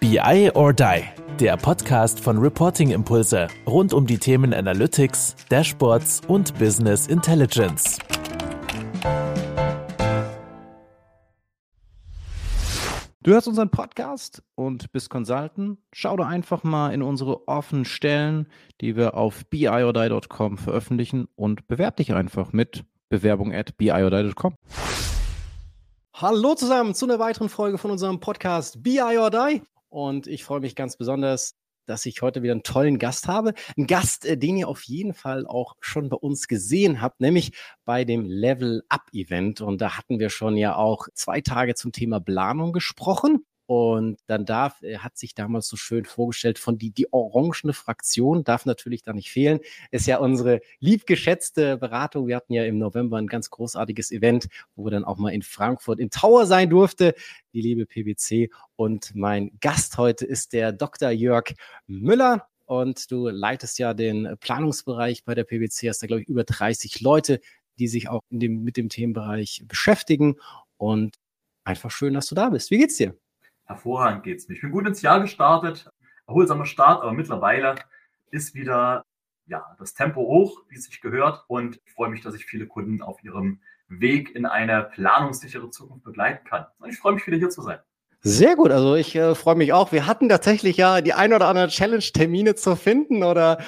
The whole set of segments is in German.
BI or Die, der Podcast von Reporting Impulse rund um die Themen Analytics, Dashboards und Business Intelligence. Du hörst unseren Podcast und bist Consultant? Schau doch einfach mal in unsere offenen Stellen, die wir auf biodie.com veröffentlichen und bewerb dich einfach mit Bewerbung at biodie.com. Hallo zusammen zu einer weiteren Folge von unserem Podcast BI or Die. Und ich freue mich ganz besonders, dass ich heute wieder einen tollen Gast habe. Ein Gast, äh, den ihr auf jeden Fall auch schon bei uns gesehen habt, nämlich bei dem Level Up Event. Und da hatten wir schon ja auch zwei Tage zum Thema Planung gesprochen. Und dann darf, er hat sich damals so schön vorgestellt, von die, die orangene Fraktion darf natürlich da nicht fehlen. Ist ja unsere liebgeschätzte Beratung. Wir hatten ja im November ein ganz großartiges Event, wo wir dann auch mal in Frankfurt in Tower sein durfte. Die liebe PwC. Und mein Gast heute ist der Dr. Jörg Müller. Und du leitest ja den Planungsbereich bei der PwC, hast da, glaube ich, über 30 Leute, die sich auch dem, mit dem Themenbereich beschäftigen. Und einfach schön, dass du da bist. Wie geht's dir? Hervorragend geht es mir. Ich bin gut ins Jahr gestartet, erholsamer Start, aber mittlerweile ist wieder ja, das Tempo hoch, wie es sich gehört. Und ich freue mich, dass ich viele Kunden auf ihrem Weg in eine planungssichere Zukunft begleiten kann. Und ich freue mich wieder hier zu sein. Sehr gut, also ich äh, freue mich auch. Wir hatten tatsächlich ja die ein oder andere Challenge-Termine zu finden oder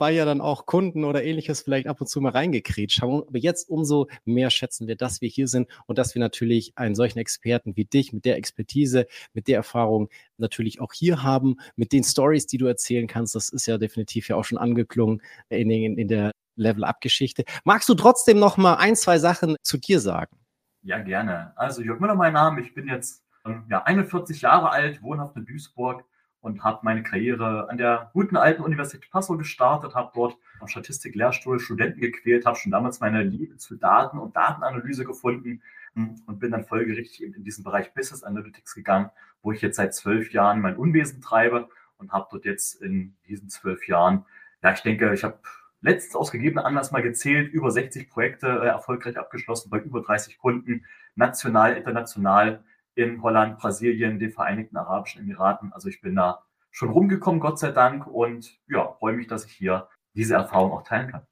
weil ja dann auch Kunden oder ähnliches vielleicht ab und zu mal reingekretscht haben. Aber jetzt umso mehr schätzen wir, dass wir hier sind und dass wir natürlich einen solchen Experten wie dich mit der Expertise, mit der Erfahrung natürlich auch hier haben, mit den Stories, die du erzählen kannst. Das ist ja definitiv ja auch schon angeklungen in, in, in der Level-Up-Geschichte. Magst du trotzdem noch mal ein, zwei Sachen zu dir sagen? Ja, gerne. Also Jörg Müller, mein Name. Ich bin jetzt ja, 41 Jahre alt, wohnhaft in Duisburg und habe meine Karriere an der guten alten Universität Passau gestartet, habe dort am Statistik-Lehrstuhl Studenten gequält, habe schon damals meine Liebe zu Daten und Datenanalyse gefunden hm, und bin dann folgerichtig in diesen Bereich Business Analytics gegangen, wo ich jetzt seit zwölf Jahren mein Unwesen treibe und habe dort jetzt in diesen zwölf Jahren, ja, ich denke, ich habe letztens aus gegebener Anlass mal gezählt, über 60 Projekte äh, erfolgreich abgeschlossen bei über 30 Kunden, national, international in Holland, Brasilien, den Vereinigten Arabischen Emiraten. Also ich bin da schon rumgekommen, Gott sei Dank, und ja, freue mich, dass ich hier diese Erfahrung auch teilen kann.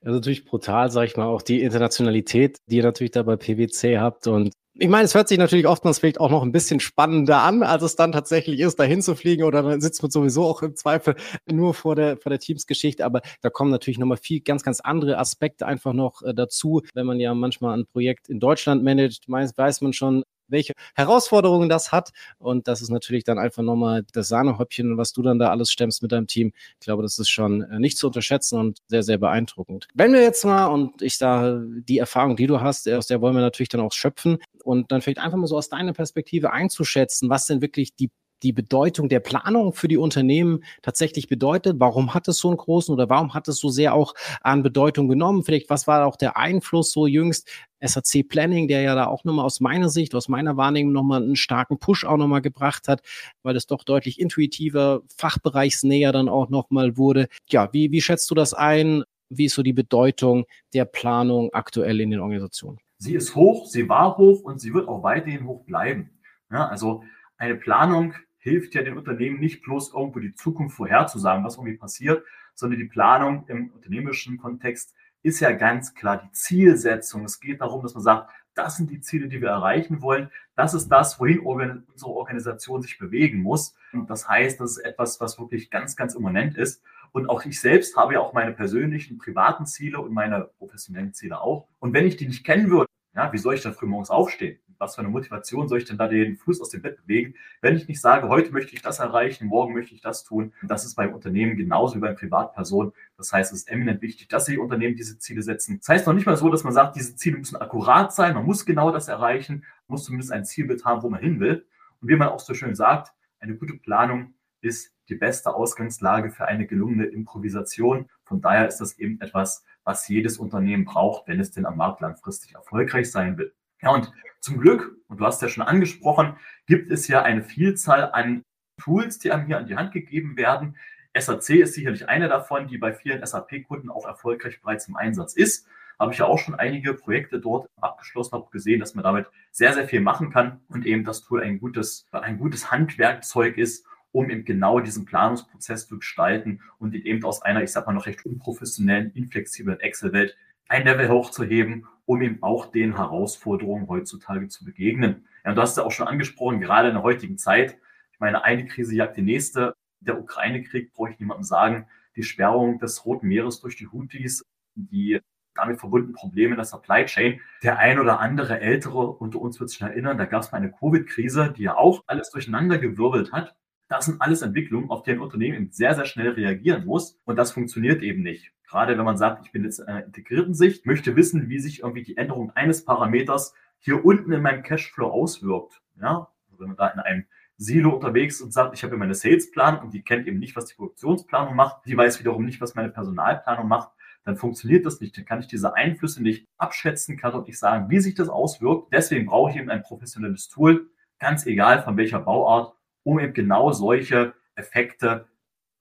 Also natürlich brutal, sage ich mal, auch die Internationalität, die ihr natürlich da bei PwC habt und ich meine, es hört sich natürlich oftmals vielleicht auch noch ein bisschen spannender an, als es dann tatsächlich ist, dahin zu fliegen oder dann sitzt man sowieso auch im Zweifel nur vor der, vor der Teamsgeschichte. Aber da kommen natürlich nochmal viel ganz, ganz andere Aspekte einfach noch äh, dazu. Wenn man ja manchmal ein Projekt in Deutschland managt, weiß man schon, welche Herausforderungen das hat. Und das ist natürlich dann einfach nochmal das Sahnehäubchen, was du dann da alles stemmst mit deinem Team. Ich glaube, das ist schon äh, nicht zu unterschätzen und sehr, sehr beeindruckend. Wenn wir jetzt mal, und ich sage, die Erfahrung, die du hast, aus der wollen wir natürlich dann auch schöpfen und dann vielleicht einfach mal so aus deiner Perspektive einzuschätzen, was denn wirklich die die Bedeutung der Planung für die Unternehmen tatsächlich bedeutet? Warum hat es so einen großen oder warum hat es so sehr auch an Bedeutung genommen? Vielleicht, was war auch der Einfluss so jüngst? SAC Planning, der ja da auch nochmal aus meiner Sicht, aus meiner Wahrnehmung nochmal einen starken Push auch nochmal gebracht hat, weil es doch deutlich intuitiver, fachbereichsnäher dann auch nochmal wurde. Ja, wie, wie schätzt du das ein? Wie ist so die Bedeutung der Planung aktuell in den Organisationen? Sie ist hoch, sie war hoch und sie wird auch weiterhin hoch bleiben. Ja, also eine Planung hilft ja den Unternehmen nicht bloß irgendwo die Zukunft vorherzusagen, was irgendwie passiert, sondern die Planung im unternehmerischen Kontext ist ja ganz klar die Zielsetzung. Es geht darum, dass man sagt, das sind die Ziele, die wir erreichen wollen. Das ist das, wohin unsere Organisation sich bewegen muss. Und das heißt, das ist etwas, was wirklich ganz, ganz immanent ist. Und auch ich selbst habe ja auch meine persönlichen, privaten Ziele und meine professionellen Ziele auch. Und wenn ich die nicht kennen würde, ja, wie soll ich dann früh morgens aufstehen? Was für eine Motivation soll ich denn da den Fuß aus dem Bett bewegen, wenn ich nicht sage, heute möchte ich das erreichen, morgen möchte ich das tun. Das ist beim Unternehmen genauso wie bei Privatpersonen. Das heißt, es ist eminent wichtig, dass sich Unternehmen diese Ziele setzen. Das heißt noch nicht mal so, dass man sagt, diese Ziele müssen akkurat sein, man muss genau das erreichen, man muss zumindest ein Zielbild haben, wo man hin will. Und wie man auch so schön sagt, eine gute Planung ist die beste Ausgangslage für eine gelungene Improvisation. Von daher ist das eben etwas, was jedes Unternehmen braucht, wenn es denn am Markt langfristig erfolgreich sein will. Ja, und zum Glück, und du hast ja schon angesprochen, gibt es ja eine Vielzahl an Tools, die einem hier an die Hand gegeben werden. SAC ist sicherlich eine davon, die bei vielen SAP-Kunden auch erfolgreich bereits im Einsatz ist. Habe ich ja auch schon einige Projekte dort abgeschlossen, habe gesehen, dass man damit sehr, sehr viel machen kann und eben das Tool ein gutes, ein gutes Handwerkzeug ist, um eben genau diesen Planungsprozess zu gestalten und ihn eben aus einer, ich sag mal, noch recht unprofessionellen, inflexiblen Excel-Welt ein Level hochzuheben, um eben auch den Herausforderungen heutzutage zu begegnen. Ja, und du hast ja auch schon angesprochen, gerade in der heutigen Zeit, ich meine, eine Krise jagt die nächste. Der Ukraine-Krieg, brauche ich niemandem sagen, die Sperrung des Roten Meeres durch die Houthis, die damit verbundenen Probleme in der Supply Chain. Der ein oder andere Ältere unter uns wird sich erinnern, da gab es mal eine Covid-Krise, die ja auch alles durcheinander gewirbelt hat. Das sind alles Entwicklungen, auf die ein Unternehmen sehr, sehr schnell reagieren muss. Und das funktioniert eben nicht. Gerade wenn man sagt, ich bin jetzt in einer integrierten Sicht, möchte wissen, wie sich irgendwie die Änderung eines Parameters hier unten in meinem Cashflow auswirkt. Ja, also wenn man da in einem Silo unterwegs und sagt, ich habe meine Salesplanung und die kennt eben nicht, was die Produktionsplanung macht, die weiß wiederum nicht, was meine Personalplanung macht, dann funktioniert das nicht. Dann kann ich diese Einflüsse nicht abschätzen, kann auch nicht sagen, wie sich das auswirkt. Deswegen brauche ich eben ein professionelles Tool, ganz egal von welcher Bauart, um eben genau solche Effekte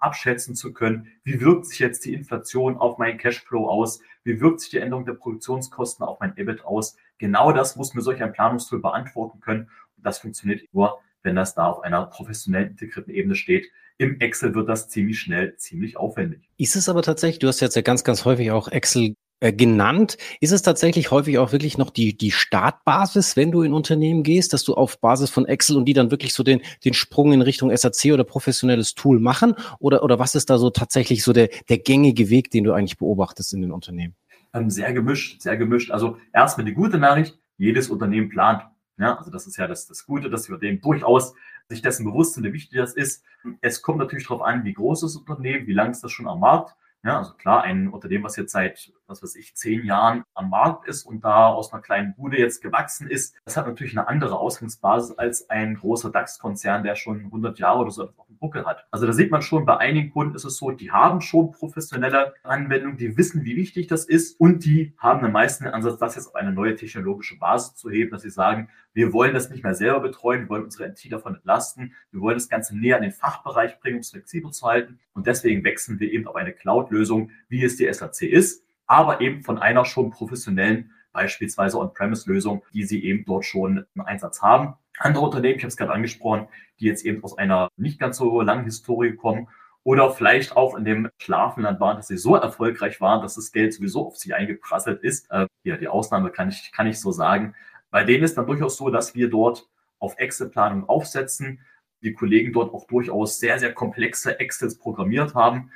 abschätzen zu können. Wie wirkt sich jetzt die Inflation auf meinen Cashflow aus? Wie wirkt sich die Änderung der Produktionskosten auf mein EBIT aus? Genau das muss mir solch ein Planungstool beantworten können. Und das funktioniert nur, wenn das da auf einer professionell integrierten Ebene steht. Im Excel wird das ziemlich schnell, ziemlich aufwendig. Ist es aber tatsächlich, du hast jetzt ja ganz, ganz häufig auch Excel äh, genannt. Ist es tatsächlich häufig auch wirklich noch die, die Startbasis, wenn du in Unternehmen gehst, dass du auf Basis von Excel und die dann wirklich so den, den Sprung in Richtung SAC oder professionelles Tool machen? Oder, oder was ist da so tatsächlich so der, der gängige Weg, den du eigentlich beobachtest in den Unternehmen? Ähm, sehr gemischt, sehr gemischt. Also erstmal die gute Nachricht, jedes Unternehmen plant. Ja, also das ist ja das, das Gute, dass wir dem durchaus sich dessen bewusst sind, wie wichtig das ist. Es kommt natürlich darauf an, wie groß das Unternehmen, wie lange ist das schon am Markt. Ja, also klar, ein Unternehmen, was jetzt seit, was weiß ich, zehn Jahren am Markt ist und da aus einer kleinen Bude jetzt gewachsen ist, das hat natürlich eine andere Ausgangsbasis als ein großer DAX-Konzern, der schon 100 Jahre oder so auf dem Buckel hat. Also da sieht man schon, bei einigen Kunden ist es so, die haben schon professionelle Anwendungen, die wissen, wie wichtig das ist und die haben am meisten den Ansatz, das jetzt auf eine neue technologische Basis zu heben, dass sie sagen, wir wollen das nicht mehr selber betreuen, wir wollen unsere NT davon entlasten, wir wollen das Ganze näher an den Fachbereich bringen, um es flexibel zu halten. Und deswegen wechseln wir eben auf eine Cloud-Lösung, wie es die SAC ist, aber eben von einer schon professionellen, beispielsweise On-Premise-Lösung, die sie eben dort schon im Einsatz haben. Andere Unternehmen, ich habe es gerade angesprochen, die jetzt eben aus einer nicht ganz so langen Historie kommen oder vielleicht auch in dem Schlafenland waren, dass sie so erfolgreich waren, dass das Geld sowieso auf sie eingeprasselt ist. Äh, ja, die Ausnahme kann ich, kann ich so sagen. Bei denen ist dann durchaus so, dass wir dort auf Excel-Planung aufsetzen, die Kollegen dort auch durchaus sehr, sehr komplexe Excels programmiert haben.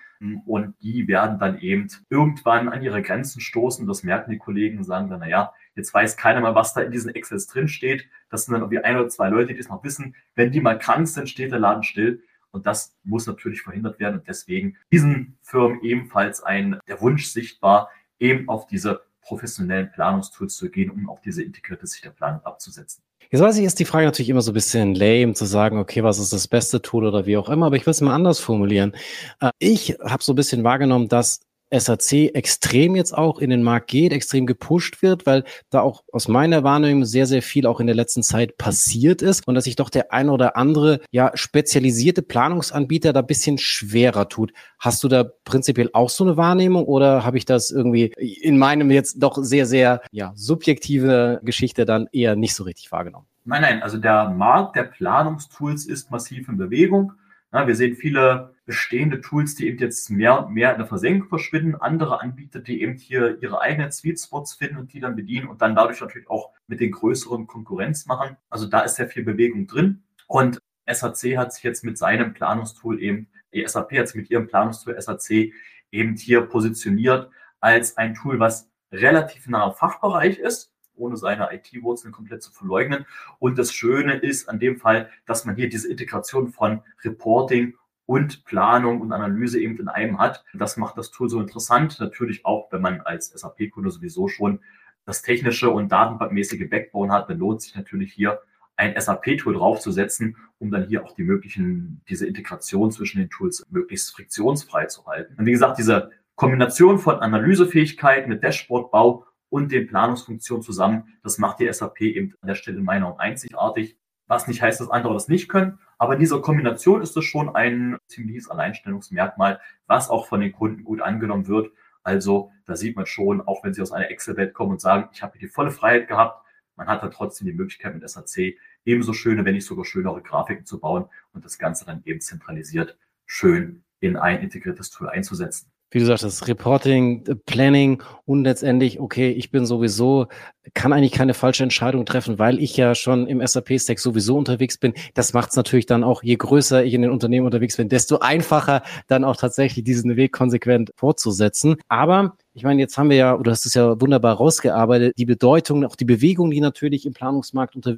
Und die werden dann eben irgendwann an ihre Grenzen stoßen. Das merken die Kollegen und sagen dann, naja, jetzt weiß keiner mal, was da in diesen Excels drin steht. Das sind dann irgendwie ein oder zwei Leute, die es noch wissen. Wenn die mal krank sind, steht der Laden still. Und das muss natürlich verhindert werden. Und deswegen diesen Firmen ebenfalls ein, der Wunsch sichtbar, eben auf diese professionellen Planungstools zu gehen, um auch diese integrierte Sicht der Planung abzusetzen. Jetzt weiß ich, ist die Frage natürlich immer so ein bisschen lame zu sagen, okay, was ist das beste Tool oder wie auch immer, aber ich will es mal anders formulieren. Äh, ich habe so ein bisschen wahrgenommen, dass SAC extrem jetzt auch in den Markt geht, extrem gepusht wird, weil da auch aus meiner Wahrnehmung sehr, sehr viel auch in der letzten Zeit passiert ist und dass sich doch der ein oder andere ja spezialisierte Planungsanbieter da bisschen schwerer tut. Hast du da prinzipiell auch so eine Wahrnehmung oder habe ich das irgendwie in meinem jetzt doch sehr, sehr ja, subjektive Geschichte dann eher nicht so richtig wahrgenommen? Nein, nein, also der Markt der Planungstools ist massiv in Bewegung. Ja, wir sehen viele bestehende Tools, die eben jetzt mehr und mehr in der Versenkung verschwinden, andere Anbieter, die eben hier ihre eigenen Sweet Spots finden und die dann bedienen und dann dadurch natürlich auch mit den größeren Konkurrenz machen. Also da ist sehr viel Bewegung drin. Und SAC hat sich jetzt mit seinem Planungstool eben, die SAP hat sich mit ihrem Planungstool SAC eben hier positioniert als ein Tool, was relativ nah am Fachbereich ist, ohne seine IT-Wurzeln komplett zu verleugnen. Und das Schöne ist an dem Fall, dass man hier diese Integration von Reporting und Planung und Analyse eben in einem hat. Das macht das Tool so interessant. Natürlich auch, wenn man als SAP-Kunde sowieso schon das technische und datenbankmäßige Backbone hat, dann lohnt sich natürlich hier ein SAP-Tool draufzusetzen, um dann hier auch die möglichen, diese Integration zwischen den Tools möglichst friktionsfrei zu halten. Und wie gesagt, diese Kombination von Analysefähigkeit mit Dashboardbau und den Planungsfunktionen zusammen. Das macht die SAP eben an der Stelle in meiner Meinung einzigartig. Was nicht heißt, dass andere das nicht können. Aber in dieser Kombination ist es schon ein ziemliches Alleinstellungsmerkmal, was auch von den Kunden gut angenommen wird. Also da sieht man schon, auch wenn sie aus einer Excel-Welt kommen und sagen, ich habe hier die volle Freiheit gehabt, man hat dann trotzdem die Möglichkeit mit SAC ebenso schöne, wenn nicht sogar schönere Grafiken zu bauen und das Ganze dann eben zentralisiert schön in ein integriertes Tool einzusetzen wie du sagst, das Reporting, äh, Planning und letztendlich, okay, ich bin sowieso, kann eigentlich keine falsche Entscheidung treffen, weil ich ja schon im SAP-Stack sowieso unterwegs bin. Das macht es natürlich dann auch, je größer ich in den Unternehmen unterwegs bin, desto einfacher dann auch tatsächlich diesen Weg konsequent fortzusetzen. Aber ich meine, jetzt haben wir ja, du hast es ja wunderbar rausgearbeitet, die Bedeutung, auch die Bewegung, die natürlich im Planungsmarkt unter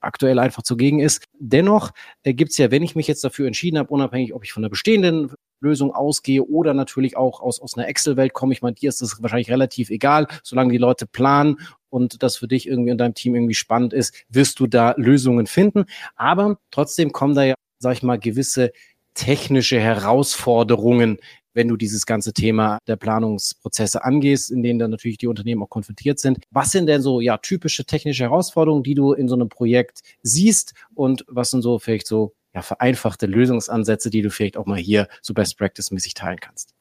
aktuell einfach zugegen ist. Dennoch äh, gibt es ja, wenn ich mich jetzt dafür entschieden habe, unabhängig, ob ich von der bestehenden Lösung ausgehe oder natürlich auch aus, aus einer Excel-Welt komme. Ich meine, dir ist das wahrscheinlich relativ egal, solange die Leute planen und das für dich irgendwie in deinem Team irgendwie spannend ist, wirst du da Lösungen finden. Aber trotzdem kommen da ja, sag ich mal, gewisse technische Herausforderungen, wenn du dieses ganze Thema der Planungsprozesse angehst, in denen dann natürlich die Unternehmen auch konfrontiert sind. Was sind denn so ja typische technische Herausforderungen, die du in so einem Projekt siehst und was sind so vielleicht so ja, vereinfachte Lösungsansätze, die du vielleicht auch mal hier so Best Practice-mäßig teilen kannst?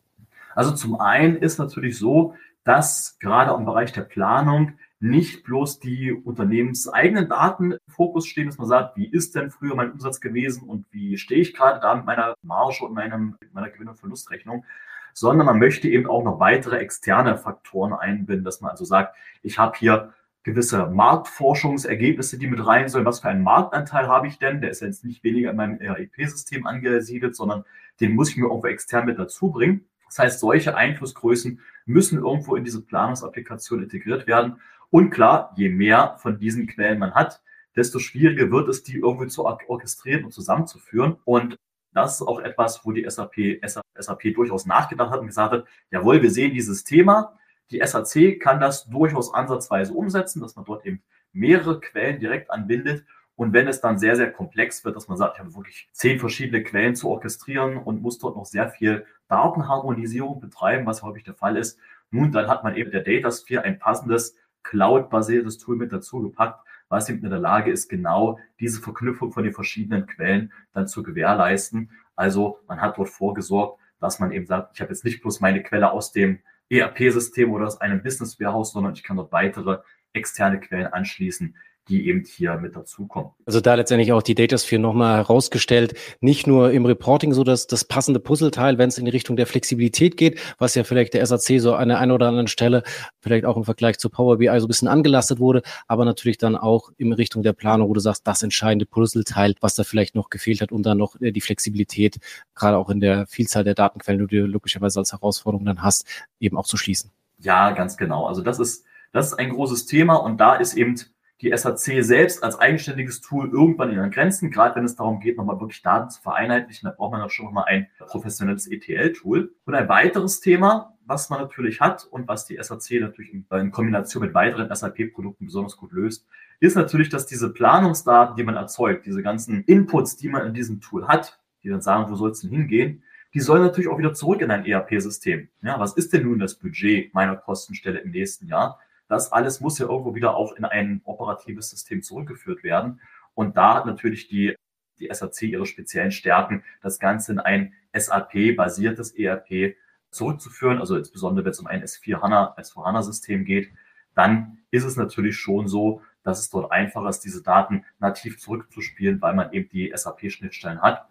Also zum einen ist natürlich so, dass gerade im Bereich der Planung nicht bloß die unternehmenseigenen Daten im Fokus stehen, dass man sagt, wie ist denn früher mein Umsatz gewesen und wie stehe ich gerade da mit meiner Marge und meinem, meiner Gewinn- und Verlustrechnung, sondern man möchte eben auch noch weitere externe Faktoren einbinden, dass man also sagt, ich habe hier gewisse Marktforschungsergebnisse, die mit rein sollen. Was für einen Marktanteil habe ich denn? Der ist jetzt nicht weniger in meinem REP-System angesiedelt, sondern den muss ich mir irgendwo extern mit dazu bringen. Das heißt, solche Einflussgrößen müssen irgendwo in diese Planungsapplikation integriert werden. Und klar, je mehr von diesen Quellen man hat, desto schwieriger wird es, die irgendwie zu orchestrieren und zusammenzuführen. Und das ist auch etwas, wo die SAP, SAP durchaus nachgedacht hat und gesagt hat, jawohl, wir sehen dieses Thema, die SAC kann das durchaus ansatzweise umsetzen, dass man dort eben mehrere Quellen direkt anbindet. Und wenn es dann sehr, sehr komplex wird, dass man sagt, ich habe wirklich zehn verschiedene Quellen zu orchestrieren und muss dort noch sehr viel Datenharmonisierung betreiben, was häufig der Fall ist, nun, dann hat man eben der Datasphere ein passendes Cloud-basiertes Tool mit dazu gepackt, was eben in der Lage ist, genau diese Verknüpfung von den verschiedenen Quellen dann zu gewährleisten. Also man hat dort vorgesorgt, dass man eben sagt, ich habe jetzt nicht bloß meine Quelle aus dem ERP-System oder aus einem Business Warehouse, sondern ich kann dort weitere externe Quellen anschließen, die eben hier mit dazukommen. Also da letztendlich auch die Datasphere nochmal herausgestellt, nicht nur im Reporting so dass das passende Puzzleteil, wenn es in die Richtung der Flexibilität geht, was ja vielleicht der SAC so an der einen oder anderen Stelle vielleicht auch im Vergleich zu Power BI so ein bisschen angelastet wurde, aber natürlich dann auch in Richtung der Planung, wo du sagst, das entscheidende Puzzleteil, was da vielleicht noch gefehlt hat und dann noch äh, die Flexibilität, gerade auch in der Vielzahl der Datenquellen, die du logischerweise als Herausforderung dann hast, eben auch zu schließen. Ja, ganz genau. Also das ist, das ist ein großes Thema und da ist eben die SAC selbst als eigenständiges Tool irgendwann in ihren Grenzen, gerade wenn es darum geht, nochmal wirklich Daten zu vereinheitlichen, da braucht man auch schon nochmal ein professionelles ETL-Tool. Und ein weiteres Thema, was man natürlich hat und was die SAC natürlich in Kombination mit weiteren SAP-Produkten besonders gut löst, ist natürlich, dass diese Planungsdaten, die man erzeugt, diese ganzen Inputs, die man in diesem Tool hat, die dann sagen, wo soll es denn hingehen, die sollen natürlich auch wieder zurück in ein ERP-System. Ja, was ist denn nun das Budget meiner Kostenstelle im nächsten Jahr? Das alles muss ja irgendwo wieder auch in ein operatives System zurückgeführt werden. Und da hat natürlich die, die SAC ihre speziellen Stärken, das Ganze in ein SAP-basiertes ERP zurückzuführen. Also insbesondere, wenn es um ein S4 HANA, S4 HANA-System geht, dann ist es natürlich schon so, dass es dort einfacher ist, diese Daten nativ zurückzuspielen, weil man eben die SAP-Schnittstellen hat.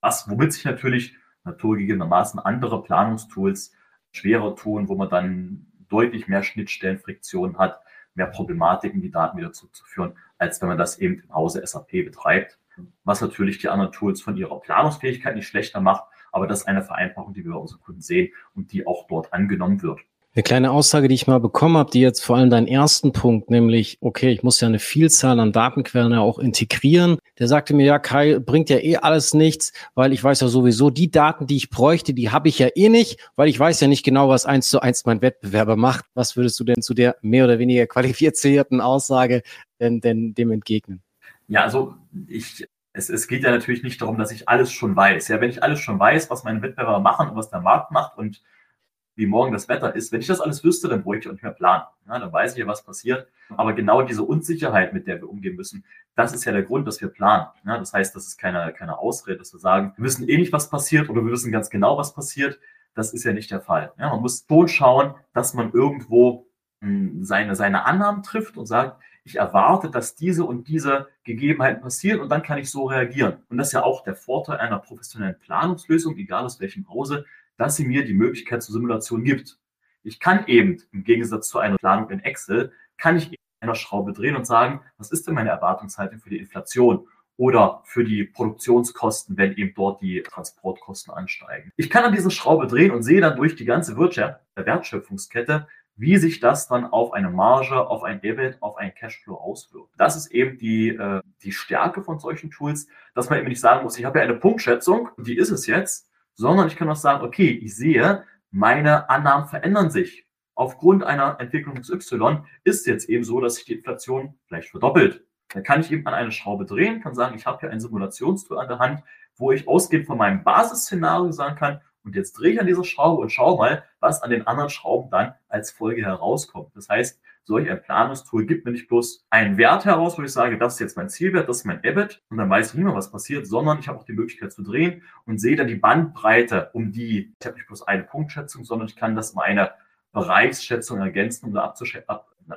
Was, womit sich natürlich naturgegebenermaßen andere Planungstools schwerer tun, wo man dann deutlich mehr Schnittstellenfriktion hat, mehr Problematiken, die Daten wieder zurückzuführen, als wenn man das eben im Hause SAP betreibt. Was natürlich die anderen Tools von ihrer Planungsfähigkeit nicht schlechter macht, aber das ist eine Vereinfachung, die wir bei unseren Kunden sehen und die auch dort angenommen wird. Eine kleine Aussage, die ich mal bekommen habe, die jetzt vor allem deinen ersten Punkt, nämlich, okay, ich muss ja eine Vielzahl an Datenquellen ja auch integrieren. Der sagte mir, ja, Kai, bringt ja eh alles nichts, weil ich weiß ja sowieso, die Daten, die ich bräuchte, die habe ich ja eh nicht, weil ich weiß ja nicht genau, was eins zu eins mein Wettbewerber macht. Was würdest du denn zu der mehr oder weniger qualifizierten Aussage denn, denn dem entgegnen? Ja, also ich es, es geht ja natürlich nicht darum, dass ich alles schon weiß. Ja, wenn ich alles schon weiß, was meine Wettbewerber machen und was der Markt macht und wie morgen das Wetter ist. Wenn ich das alles wüsste, dann bräuchte ich auch nicht mehr planen. Ja, dann weiß ich ja, was passiert. Aber genau diese Unsicherheit, mit der wir umgehen müssen, das ist ja der Grund, dass wir planen. Ja, das heißt, das ist keine, keine Ausrede, dass wir sagen, wir wissen eh nicht, was passiert oder wir wissen ganz genau, was passiert. Das ist ja nicht der Fall. Ja, man muss schon schauen, dass man irgendwo hm, seine, seine Annahmen trifft und sagt, ich erwarte, dass diese und diese Gegebenheiten passieren und dann kann ich so reagieren. Und das ist ja auch der Vorteil einer professionellen Planungslösung, egal aus welchem Hause, dass sie mir die Möglichkeit zur Simulation gibt. Ich kann eben im Gegensatz zu einer Planung in Excel, kann ich einer Schraube drehen und sagen, was ist denn meine Erwartungshaltung für die Inflation? oder für die Produktionskosten, wenn eben dort die Transportkosten ansteigen. Ich kann an dieser Schraube drehen und sehe dann durch die ganze Wirtschaft, der Wertschöpfungskette, wie sich das dann auf eine Marge, auf ein EBIT, auf einen Cashflow auswirkt. Das ist eben die, äh, die Stärke von solchen Tools, dass man eben nicht sagen muss, ich habe ja eine Punktschätzung, die ist es jetzt, sondern ich kann auch sagen, okay, ich sehe, meine Annahmen verändern sich. Aufgrund einer Entwicklung XY ist jetzt eben so, dass sich die Inflation vielleicht verdoppelt dann kann ich eben an eine Schraube drehen, kann sagen, ich habe hier ein Simulationstool an der Hand, wo ich ausgehend von meinem Basisszenario sagen kann, und jetzt drehe ich an dieser Schraube und schau mal, was an den anderen Schrauben dann als Folge herauskommt. Das heißt, solch ein Planungstool gibt mir nicht bloß einen Wert heraus, wo ich sage, das ist jetzt mein Zielwert, das ist mein EBIT und dann weiß ich nicht mehr, was passiert, sondern ich habe auch die Möglichkeit zu drehen und sehe dann die Bandbreite, um die, ich habe nicht bloß eine Punktschätzung, sondern ich kann das meine Bereichsschätzung ergänzen, um da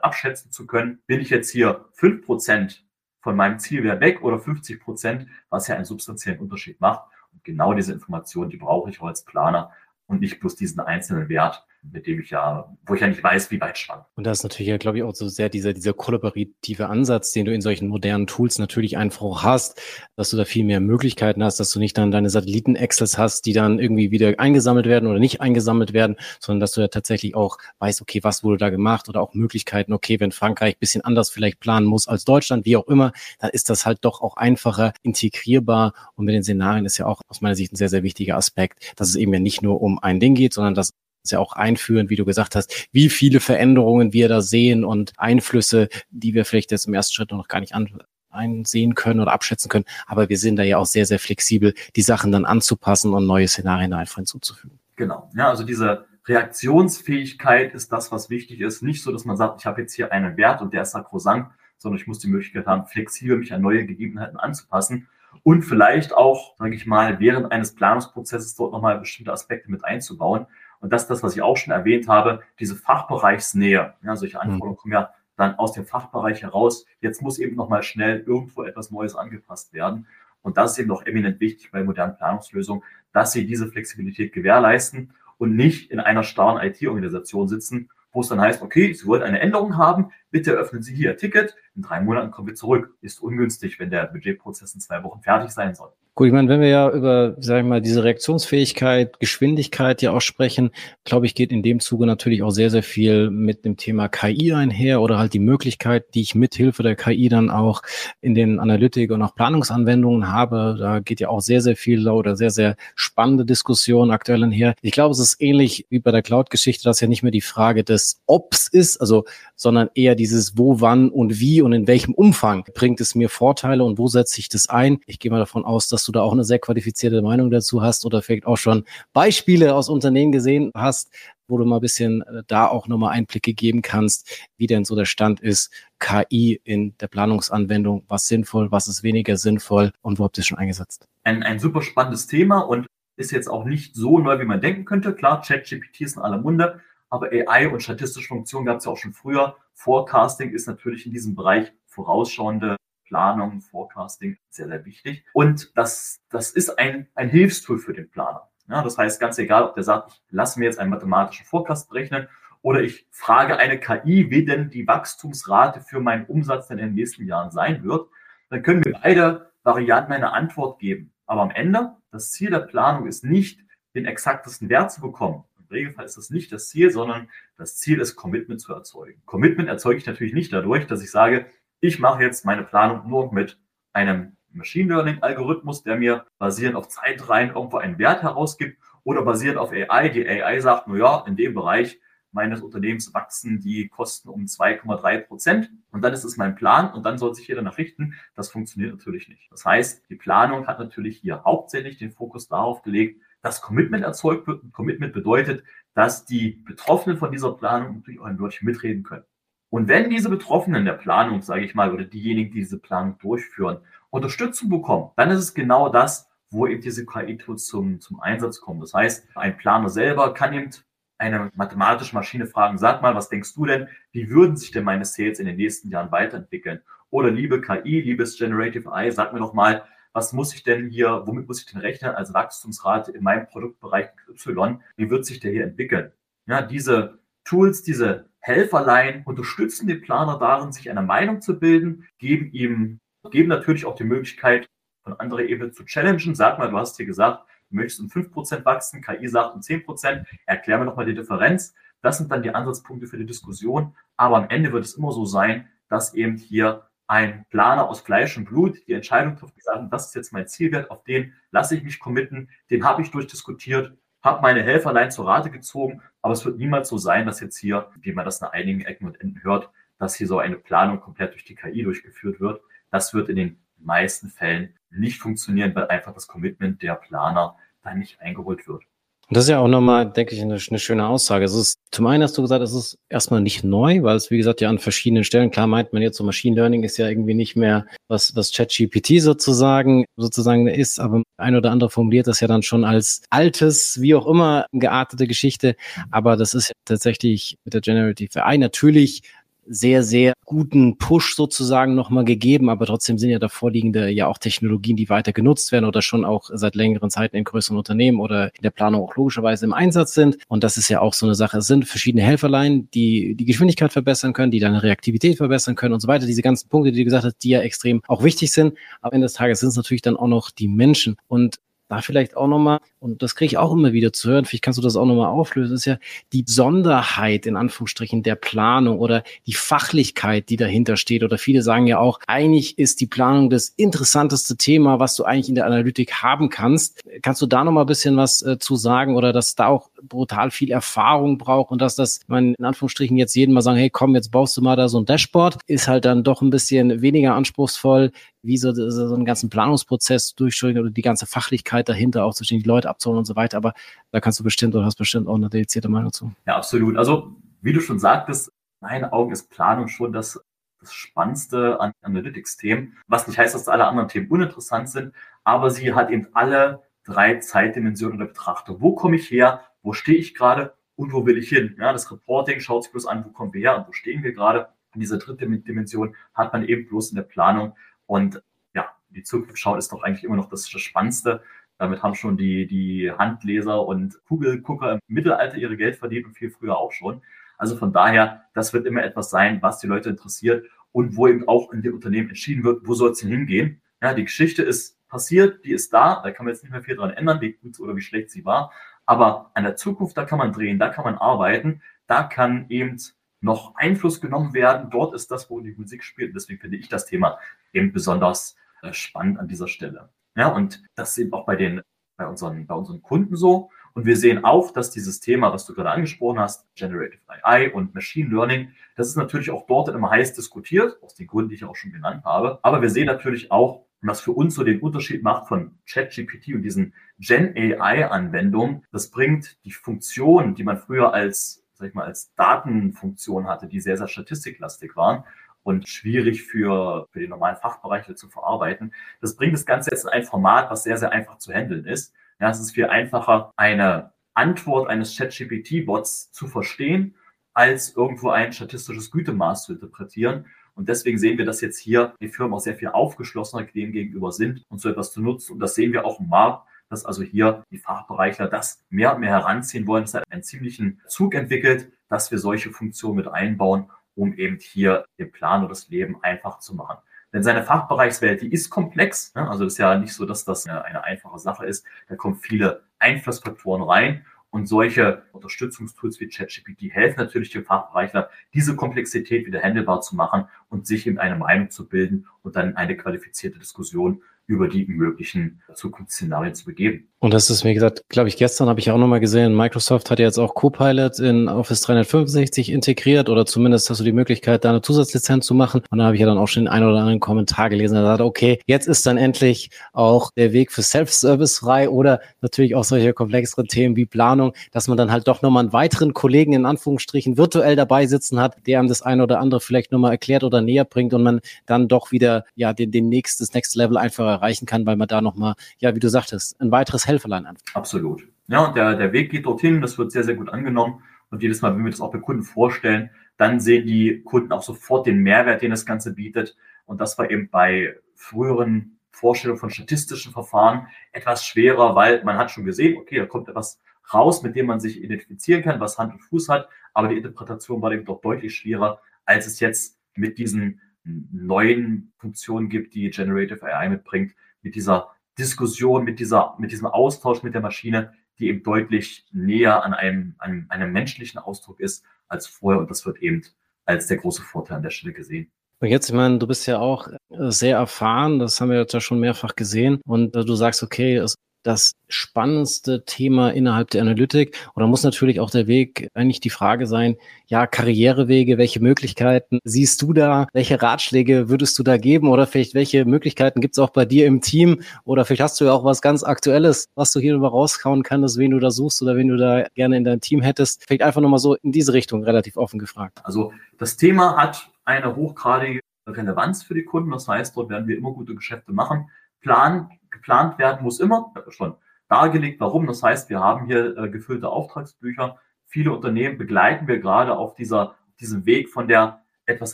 abschätzen zu können, bin ich jetzt hier fünf Prozent von meinem Zielwert weg oder 50 Prozent, was ja einen substanziellen Unterschied macht. Genau diese Information, die brauche ich als Planer und nicht bloß diesen einzelnen Wert, mit dem ich ja, wo ich ja nicht weiß, wie weit schwankt. Und das ist natürlich ja, glaube ich, auch so sehr dieser, dieser kollaborative Ansatz, den du in solchen modernen Tools natürlich einfach auch hast, dass du da viel mehr Möglichkeiten hast, dass du nicht dann deine Satelliten-Excels hast, die dann irgendwie wieder eingesammelt werden oder nicht eingesammelt werden, sondern dass du ja tatsächlich auch weißt, okay, was wurde da gemacht oder auch Möglichkeiten, okay, wenn Frankreich bisschen anders vielleicht planen muss als Deutschland, wie auch immer, dann ist das halt doch auch einfacher integrierbar und mit den Szenarien ist ja auch aus meiner Sicht ein sehr, sehr wichtiger Aspekt, dass es eben ja nicht nur um ein Ding geht, sondern dass ja auch einführen, wie du gesagt hast, wie viele Veränderungen wir da sehen und Einflüsse, die wir vielleicht jetzt im ersten Schritt noch gar nicht an, einsehen können oder abschätzen können. Aber wir sind da ja auch sehr, sehr flexibel, die Sachen dann anzupassen und neue Szenarien einfach hinzuzufügen. Genau. Ja, also diese Reaktionsfähigkeit ist das, was wichtig ist. Nicht so, dass man sagt, ich habe jetzt hier einen Wert und der ist sakrosankt, sondern ich muss die Möglichkeit haben, flexibel mich an neue Gegebenheiten anzupassen und vielleicht auch, sage ich mal, während eines Planungsprozesses dort nochmal bestimmte Aspekte mit einzubauen. Und das ist das, was ich auch schon erwähnt habe, diese Fachbereichsnähe. Ja, solche mhm. Anforderungen kommen ja dann aus dem Fachbereich heraus. Jetzt muss eben nochmal schnell irgendwo etwas Neues angepasst werden. Und das ist eben noch eminent wichtig bei modernen Planungslösungen, dass sie diese Flexibilität gewährleisten und nicht in einer starren IT-Organisation sitzen, wo es dann heißt, okay, Sie wollen eine Änderung haben, bitte öffnen Sie hier Ihr Ticket, in drei Monaten kommen wir zurück. Ist ungünstig, wenn der Budgetprozess in zwei Wochen fertig sein soll. Gut, ich meine, wenn wir ja über, sag ich mal, diese Reaktionsfähigkeit, Geschwindigkeit ja auch sprechen, glaube ich, geht in dem Zuge natürlich auch sehr, sehr viel mit dem Thema KI einher oder halt die Möglichkeit, die ich mithilfe der KI dann auch in den Analytik- und auch Planungsanwendungen habe. Da geht ja auch sehr, sehr viel oder sehr, sehr spannende Diskussion aktuell einher. Ich glaube, es ist ähnlich wie bei der Cloud-Geschichte, dass ja nicht mehr die Frage des Obs ist, also, sondern eher dieses Wo, wann und wie und in welchem Umfang bringt es mir Vorteile und wo setze ich das ein. Ich gehe mal davon aus, dass du da auch eine sehr qualifizierte Meinung dazu hast oder vielleicht auch schon Beispiele aus Unternehmen gesehen hast, wo du mal ein bisschen äh, da auch nochmal Einblicke geben kannst, wie denn so der Stand ist, KI in der Planungsanwendung, was sinnvoll, was ist weniger sinnvoll und wo habt ihr es schon eingesetzt? Ein, ein super spannendes Thema und ist jetzt auch nicht so neu, wie man denken könnte. Klar, ChatGPT ist in aller Munde, aber AI und statistische Funktionen gab es ja auch schon früher. Forecasting ist natürlich in diesem Bereich vorausschauende Planung, Forecasting sehr, sehr wichtig. Und das, das ist ein, ein Hilfstool für den Planer. Ja, das heißt, ganz egal, ob der sagt, ich lasse mir jetzt einen mathematischen Forecast berechnen oder ich frage eine KI, wie denn die Wachstumsrate für meinen Umsatz denn in den nächsten Jahren sein wird, dann können wir beide Varianten eine Antwort geben. Aber am Ende, das Ziel der Planung ist nicht, den exaktesten Wert zu bekommen. Im Regelfall ist das nicht das Ziel, sondern das Ziel ist, Commitment zu erzeugen. Commitment erzeuge ich natürlich nicht dadurch, dass ich sage, ich mache jetzt meine Planung nur mit einem Machine Learning Algorithmus, der mir basierend auf Zeitreihen irgendwo einen Wert herausgibt oder basierend auf AI. Die AI sagt, nur ja, in dem Bereich meines Unternehmens wachsen die Kosten um 2,3 Prozent und dann ist es mein Plan und dann soll sich jeder nach richten. Das funktioniert natürlich nicht. Das heißt, die Planung hat natürlich hier hauptsächlich den Fokus darauf gelegt, dass Commitment erzeugt wird. Und Commitment bedeutet, dass die Betroffenen von dieser Planung natürlich auch ein Wörtchen mitreden können. Und wenn diese Betroffenen der Planung, sage ich mal, oder diejenigen, die diese Planung durchführen, Unterstützung bekommen, dann ist es genau das, wo eben diese KI-Tools zum, zum Einsatz kommen. Das heißt, ein Planer selber kann eben eine mathematische Maschine fragen, sag mal, was denkst du denn, wie würden sich denn meine Sales in den nächsten Jahren weiterentwickeln? Oder liebe KI, liebes Generative AI, sag mir doch mal, was muss ich denn hier, womit muss ich denn rechnen als Wachstumsrate in meinem Produktbereich Y? Wie wird sich der hier entwickeln? Ja, diese Tools, diese Helferlein unterstützen den Planer darin, sich eine Meinung zu bilden, geben ihm, geben natürlich auch die Möglichkeit, von anderer Ebene zu challengen. Sag mal, du hast hier gesagt, du möchtest um 5% wachsen, KI sagt um 10%, erklär mir nochmal die Differenz. Das sind dann die Ansatzpunkte für die Diskussion. Aber am Ende wird es immer so sein, dass eben hier ein Planer aus Fleisch und Blut die Entscheidung trifft, sagen, das ist jetzt mein Zielwert, auf den lasse ich mich committen, den habe ich durchdiskutiert, habe meine Helferlein zur Rate gezogen, aber es wird niemals so sein, dass jetzt hier, wie man das in einigen Ecken und Enden hört, dass hier so eine Planung komplett durch die KI durchgeführt wird. Das wird in den meisten Fällen nicht funktionieren, weil einfach das Commitment der Planer dann nicht eingeholt wird. Und das ist ja auch nochmal, denke ich, eine, eine, schöne Aussage. Es ist, zum einen hast du gesagt, es ist erstmal nicht neu, weil es, wie gesagt, ja an verschiedenen Stellen, klar meint man jetzt so Machine Learning ist ja irgendwie nicht mehr was, was ChatGPT sozusagen, sozusagen ist, aber ein oder andere formuliert das ja dann schon als altes, wie auch immer, geartete Geschichte. Aber das ist ja tatsächlich mit der Generative AI natürlich sehr, sehr guten Push sozusagen nochmal gegeben, aber trotzdem sind ja da vorliegende ja auch Technologien, die weiter genutzt werden oder schon auch seit längeren Zeiten in größeren Unternehmen oder in der Planung auch logischerweise im Einsatz sind. Und das ist ja auch so eine Sache. Es sind verschiedene Helferlein, die die Geschwindigkeit verbessern können, die deine Reaktivität verbessern können und so weiter. Diese ganzen Punkte, die du gesagt hast, die ja extrem auch wichtig sind. Am Ende des Tages sind es natürlich dann auch noch die Menschen. Und da vielleicht auch nochmal, und das kriege ich auch immer wieder zu hören, vielleicht kannst du das auch nochmal auflösen, ist ja die Besonderheit in Anführungsstrichen der Planung oder die Fachlichkeit, die dahinter steht. Oder viele sagen ja auch, eigentlich ist die Planung das interessanteste Thema, was du eigentlich in der Analytik haben kannst. Kannst du da nochmal ein bisschen was äh, zu sagen oder dass da auch brutal viel Erfahrung braucht und dass das, man in Anführungsstrichen jetzt jeden mal sagen, hey komm, jetzt baust du mal da so ein Dashboard, ist halt dann doch ein bisschen weniger anspruchsvoll, wie so, so einen ganzen Planungsprozess durchführen oder die ganze Fachlichkeit dahinter auch zwischen die Leute abzuholen und so weiter. Aber da kannst du bestimmt oder hast bestimmt auch eine dedizierte Meinung zu. Ja, absolut. Also, wie du schon sagtest, in meinen Augen ist Planung schon das, das Spannendste an Analytics-Themen. Was nicht heißt, dass alle anderen Themen uninteressant sind, aber sie hat eben alle drei Zeitdimensionen der Betrachtung. Wo komme ich her? Wo stehe ich gerade? Und wo will ich hin? Ja, das Reporting schaut sich bloß an, wo kommen wir her und wo stehen wir gerade. Und diese dritte Dimension hat man eben bloß in der Planung und ja, die Zukunft schauen ist doch eigentlich immer noch das Spannendste. Damit haben schon die, die Handleser und Kugelgucker im Mittelalter ihre Geld verdient und viel früher auch schon. Also von daher, das wird immer etwas sein, was die Leute interessiert und wo eben auch in den Unternehmen entschieden wird, wo soll es denn hingehen. Ja, die Geschichte ist passiert, die ist da, da kann man jetzt nicht mehr viel dran ändern, wie gut oder wie schlecht sie war. Aber an der Zukunft, da kann man drehen, da kann man arbeiten, da kann eben noch Einfluss genommen werden. Dort ist das, wo die Musik spielt. Deswegen finde ich das Thema eben besonders äh, spannend an dieser Stelle. Ja, und das eben auch bei den, bei unseren, bei unseren Kunden so. Und wir sehen auch, dass dieses Thema, was du gerade angesprochen hast, Generative AI und Machine Learning, das ist natürlich auch dort immer heiß diskutiert, aus den Gründen, die ich auch schon genannt habe. Aber wir sehen natürlich auch, was für uns so den Unterschied macht von ChatGPT und diesen Gen AI-Anwendungen. Das bringt die Funktion, die man früher als sag ich mal, als Datenfunktion hatte, die sehr, sehr statistiklastig waren und schwierig für, für den normalen Fachbereich zu verarbeiten. Das bringt das Ganze jetzt in ein Format, was sehr, sehr einfach zu handeln ist. Ja, es ist viel einfacher, eine Antwort eines ChatGPT-Bots zu verstehen, als irgendwo ein statistisches Gütemaß zu interpretieren. Und deswegen sehen wir, dass jetzt hier die Firmen auch sehr viel aufgeschlossener dem gegenüber sind und so etwas zu nutzen. Und das sehen wir auch im Markt, dass also hier die Fachbereichler das mehr und mehr heranziehen wollen. Es hat einen ziemlichen Zug entwickelt, dass wir solche Funktionen mit einbauen, um eben hier den Plan oder das Leben einfach zu machen. Denn seine Fachbereichswelt, die ist komplex. Ne? Also ist ja nicht so, dass das eine, eine einfache Sache ist. Da kommen viele Einflussfaktoren rein. Und solche Unterstützungstools wie ChatGPT helfen natürlich dem Fachbereichler, diese Komplexität wieder handelbar zu machen und sich in eine Meinung zu bilden und dann eine qualifizierte Diskussion über die möglichen Zukunftsszenarien zu begeben. Und das ist, wie gesagt, glaube ich, gestern habe ich auch nochmal gesehen, Microsoft hat jetzt auch Copilot in Office 365 integriert oder zumindest hast du die Möglichkeit, da eine Zusatzlizenz zu machen. Und da habe ich ja dann auch schon den einen oder anderen Kommentar gelesen, der sagt, okay, jetzt ist dann endlich auch der Weg für Self-Service frei oder natürlich auch solche komplexeren Themen wie Planung, dass man dann halt doch nochmal einen weiteren Kollegen in Anführungsstrichen virtuell dabei sitzen hat, der einem das eine oder andere vielleicht nochmal erklärt oder näher bringt und man dann doch wieder ja den, den nächstes, Next Level einfach erreichen kann, weil man da nochmal, ja, wie du sagtest, ein weiteres Helferlein an. Absolut. Ja, und der, der Weg geht dorthin, das wird sehr, sehr gut angenommen. Und jedes Mal, wenn wir das auch bei Kunden vorstellen, dann sehen die Kunden auch sofort den Mehrwert, den das Ganze bietet. Und das war eben bei früheren Vorstellungen von statistischen Verfahren etwas schwerer, weil man hat schon gesehen, okay, da kommt etwas raus, mit dem man sich identifizieren kann, was Hand und Fuß hat. Aber die Interpretation war eben doch deutlich schwerer, als es jetzt mit diesen neuen Funktionen gibt, die Generative AI mitbringt, mit dieser Diskussion, mit dieser, mit diesem Austausch mit der Maschine, die eben deutlich näher an einem, an einem menschlichen Ausdruck ist als vorher. Und das wird eben als der große Vorteil an der Stelle gesehen. Und jetzt, ich meine, du bist ja auch sehr erfahren, das haben wir jetzt ja schon mehrfach gesehen. Und du sagst, okay, es das spannendste Thema innerhalb der Analytik? Oder muss natürlich auch der Weg eigentlich die Frage sein, ja, Karrierewege, welche Möglichkeiten siehst du da? Welche Ratschläge würdest du da geben? Oder vielleicht welche Möglichkeiten gibt es auch bei dir im Team? Oder vielleicht hast du ja auch was ganz Aktuelles, was du hier mal raushauen kannst, wen du da suchst oder wen du da gerne in deinem Team hättest. Vielleicht einfach nochmal so in diese Richtung relativ offen gefragt. Also das Thema hat eine hochgradige Relevanz für die Kunden. Das heißt, dort werden wir immer gute Geschäfte machen. Plan geplant werden muss immer, schon dargelegt, warum. Das heißt, wir haben hier äh, gefüllte Auftragsbücher. Viele Unternehmen begleiten wir gerade auf dieser, diesem Weg von der etwas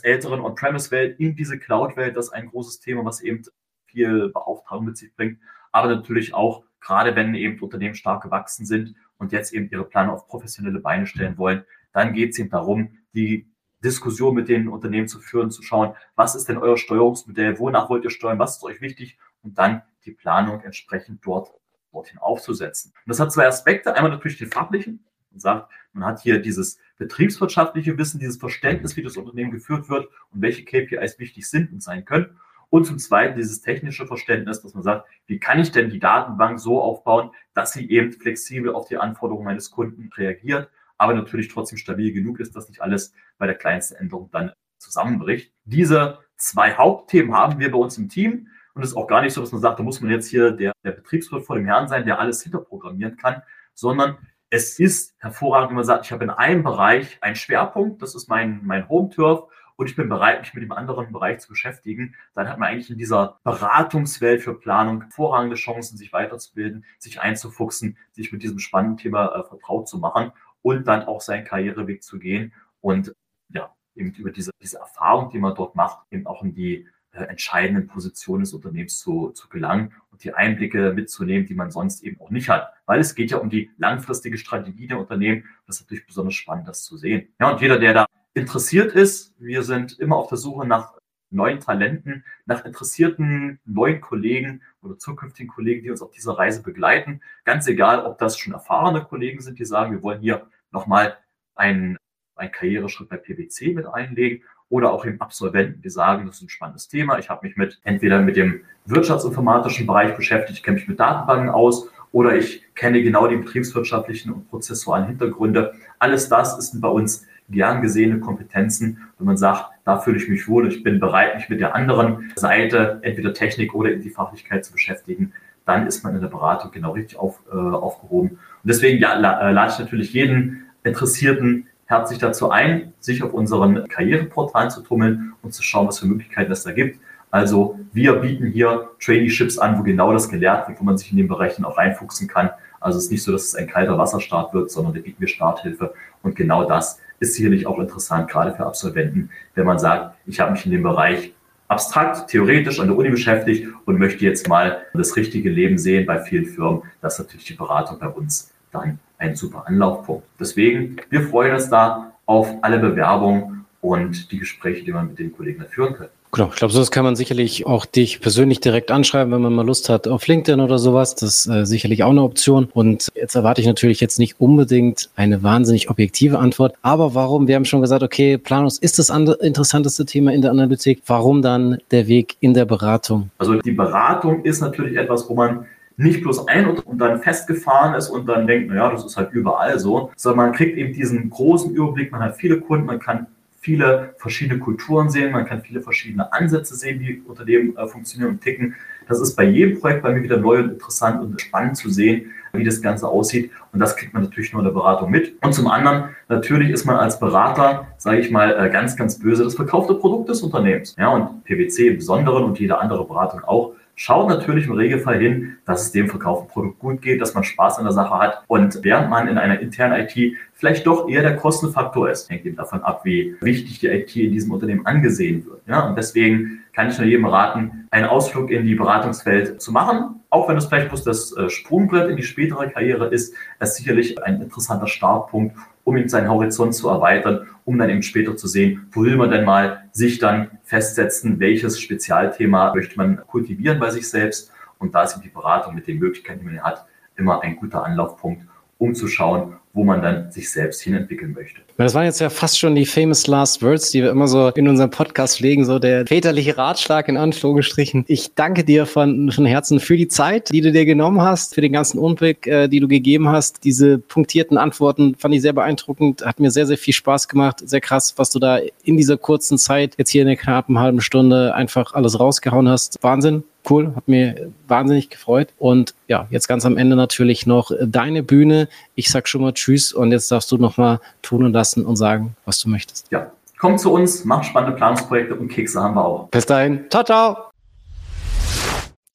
älteren On-Premise-Welt in diese Cloud-Welt. Das ist ein großes Thema, was eben viel Beauftragung mit sich bringt. Aber natürlich auch, gerade wenn eben Unternehmen stark gewachsen sind und jetzt eben ihre Pläne auf professionelle Beine stellen wollen, dann geht es eben darum, die Diskussion mit den Unternehmen zu führen, zu schauen, was ist denn euer Steuerungsmodell, wonach wollt ihr steuern, was ist euch wichtig und dann die Planung entsprechend dort, dorthin aufzusetzen. Und das hat zwei Aspekte. Einmal natürlich den fachlichen. Man sagt, man hat hier dieses betriebswirtschaftliche Wissen, dieses Verständnis, wie das Unternehmen geführt wird und welche KPIs wichtig sind und sein können. Und zum Zweiten dieses technische Verständnis, dass man sagt, wie kann ich denn die Datenbank so aufbauen, dass sie eben flexibel auf die Anforderungen meines Kunden reagiert, aber natürlich trotzdem stabil genug ist, dass nicht alles bei der kleinsten Änderung dann zusammenbricht. Diese zwei Hauptthemen haben wir bei uns im Team. Und es ist auch gar nicht so, dass man sagt, da muss man jetzt hier der, der Betriebswirt vor dem Herrn sein, der alles hinterprogrammieren kann, sondern es ist hervorragend, wenn man sagt, ich habe in einem Bereich einen Schwerpunkt, das ist mein, mein Home-Turf und ich bin bereit, mich mit dem anderen Bereich zu beschäftigen, dann hat man eigentlich in dieser Beratungswelt für Planung hervorragende Chancen, sich weiterzubilden, sich einzufuchsen, sich mit diesem spannenden Thema äh, vertraut zu machen und dann auch seinen Karriereweg zu gehen und ja, eben über diese, diese Erfahrung, die man dort macht, eben auch in die äh, entscheidenden Positionen des Unternehmens zu, zu gelangen und die Einblicke mitzunehmen, die man sonst eben auch nicht hat. Weil es geht ja um die langfristige Strategie der Unternehmen. Das ist natürlich besonders spannend, das zu sehen. Ja, und jeder, der da interessiert ist, wir sind immer auf der Suche nach neuen Talenten, nach interessierten neuen Kollegen oder zukünftigen Kollegen, die uns auf dieser Reise begleiten. Ganz egal, ob das schon erfahrene Kollegen sind, die sagen, wir wollen hier nochmal einen, einen Karriereschritt bei PwC mit einlegen oder auch eben Absolventen, die sagen, das ist ein spannendes Thema. Ich habe mich mit entweder mit dem wirtschaftsinformatischen Bereich beschäftigt, ich kenne mich mit Datenbanken aus oder ich kenne genau die betriebswirtschaftlichen und prozessualen Hintergründe. Alles das ist bei uns gern gesehene Kompetenzen, wenn man sagt, da fühle ich mich wohl, ich bin bereit, mich mit der anderen Seite, entweder Technik oder in die Fachlichkeit zu beschäftigen, dann ist man in der Beratung genau richtig auf, äh, aufgehoben. Und deswegen ja, äh, lade ich natürlich jeden Interessierten herzlich dazu ein, sich auf unseren Karriereportalen zu tummeln und zu schauen, was für Möglichkeiten es da gibt. Also wir bieten hier Traineeships an, wo genau das gelehrt wird, wo man sich in den Bereichen auch reinfuchsen kann. Also es ist nicht so, dass es ein kalter Wasserstart wird, sondern da bieten wir Starthilfe. Und genau das ist sicherlich auch interessant, gerade für Absolventen, wenn man sagt, ich habe mich in dem Bereich abstrakt, theoretisch an der Uni beschäftigt und möchte jetzt mal das richtige Leben sehen bei vielen Firmen. Das ist natürlich die Beratung bei uns dann ein super Anlaufpunkt. Deswegen, wir freuen uns da auf alle Bewerbungen und die Gespräche, die man mit den Kollegen führen kann. Genau, ich glaube, sonst kann man sicherlich auch dich persönlich direkt anschreiben, wenn man mal Lust hat auf LinkedIn oder sowas. Das ist äh, sicherlich auch eine Option. Und jetzt erwarte ich natürlich jetzt nicht unbedingt eine wahnsinnig objektive Antwort. Aber warum? Wir haben schon gesagt, okay, Planung ist das interessanteste Thema in der Analytik. Warum dann der Weg in der Beratung? Also die Beratung ist natürlich etwas, wo man nicht bloß ein und dann festgefahren ist und dann denkt, naja, das ist halt überall so, sondern man kriegt eben diesen großen Überblick, man hat viele Kunden, man kann viele verschiedene Kulturen sehen, man kann viele verschiedene Ansätze sehen, die unter dem äh, funktionieren und ticken. Das ist bei jedem Projekt bei mir wieder neu und interessant und spannend zu sehen, wie das Ganze aussieht. Und das kriegt man natürlich nur in der Beratung mit. Und zum anderen, natürlich ist man als Berater, sage ich mal, äh, ganz, ganz böse das verkaufte Produkt des Unternehmens. Ja, und PwC im Besonderen und jede andere Beratung auch schaut natürlich im Regelfall hin, dass es dem verkauften Produkt gut geht, dass man Spaß an der Sache hat. Und während man in einer internen IT vielleicht doch eher der Kostenfaktor ist, hängt eben davon ab, wie wichtig die IT in diesem Unternehmen angesehen wird. Ja, und deswegen kann ich nur jedem raten, einen Ausflug in die Beratungswelt zu machen. Auch wenn es vielleicht bloß das äh, Sprungbrett in die spätere Karriere ist, ist sicherlich ein interessanter Startpunkt, um eben seinen Horizont zu erweitern, um dann eben später zu sehen, wo will man denn mal sich dann festsetzen, welches Spezialthema möchte man kultivieren bei sich selbst. Und da ist eben die Beratung mit den Möglichkeiten, die man hat, immer ein guter Anlaufpunkt, um zu schauen, wo man dann sich selbst hinentwickeln möchte. Das waren jetzt ja fast schon die famous last words, die wir immer so in unserem Podcast pflegen, so der väterliche Ratschlag in Anführungsstrichen. Ich danke dir von, von Herzen für die Zeit, die du dir genommen hast, für den ganzen Umblick, äh, die du gegeben hast. Diese punktierten Antworten fand ich sehr beeindruckend, hat mir sehr, sehr viel Spaß gemacht. Sehr krass, was du da in dieser kurzen Zeit, jetzt hier in der knappen halben Stunde, einfach alles rausgehauen hast. Wahnsinn cool, hat mir wahnsinnig gefreut. Und ja, jetzt ganz am Ende natürlich noch deine Bühne. Ich sag schon mal Tschüss und jetzt darfst du noch mal tun und lassen und sagen, was du möchtest. Ja, komm zu uns, mach spannende Planungsprojekte und Kekse haben wir auch. Bis dahin, ciao, ciao.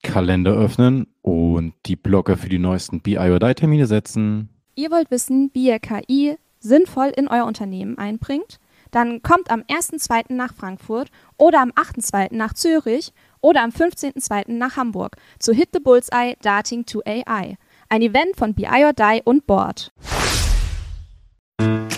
Kalender öffnen und die Blogger für die neuesten BI-Termine setzen. Ihr wollt wissen, wie ihr KI sinnvoll in euer Unternehmen einbringt? Dann kommt am 1.2. nach Frankfurt oder am 8.2. nach Zürich oder am 15.02. nach Hamburg zu Hit the Bullseye Darting to AI. Ein Event von BI or Die und Board.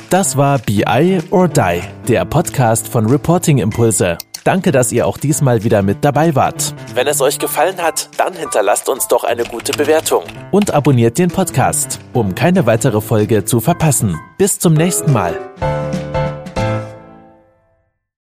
Das war BI or Die, der Podcast von Reporting Impulse. Danke, dass ihr auch diesmal wieder mit dabei wart. Wenn es euch gefallen hat, dann hinterlasst uns doch eine gute Bewertung und abonniert den Podcast, um keine weitere Folge zu verpassen. Bis zum nächsten Mal.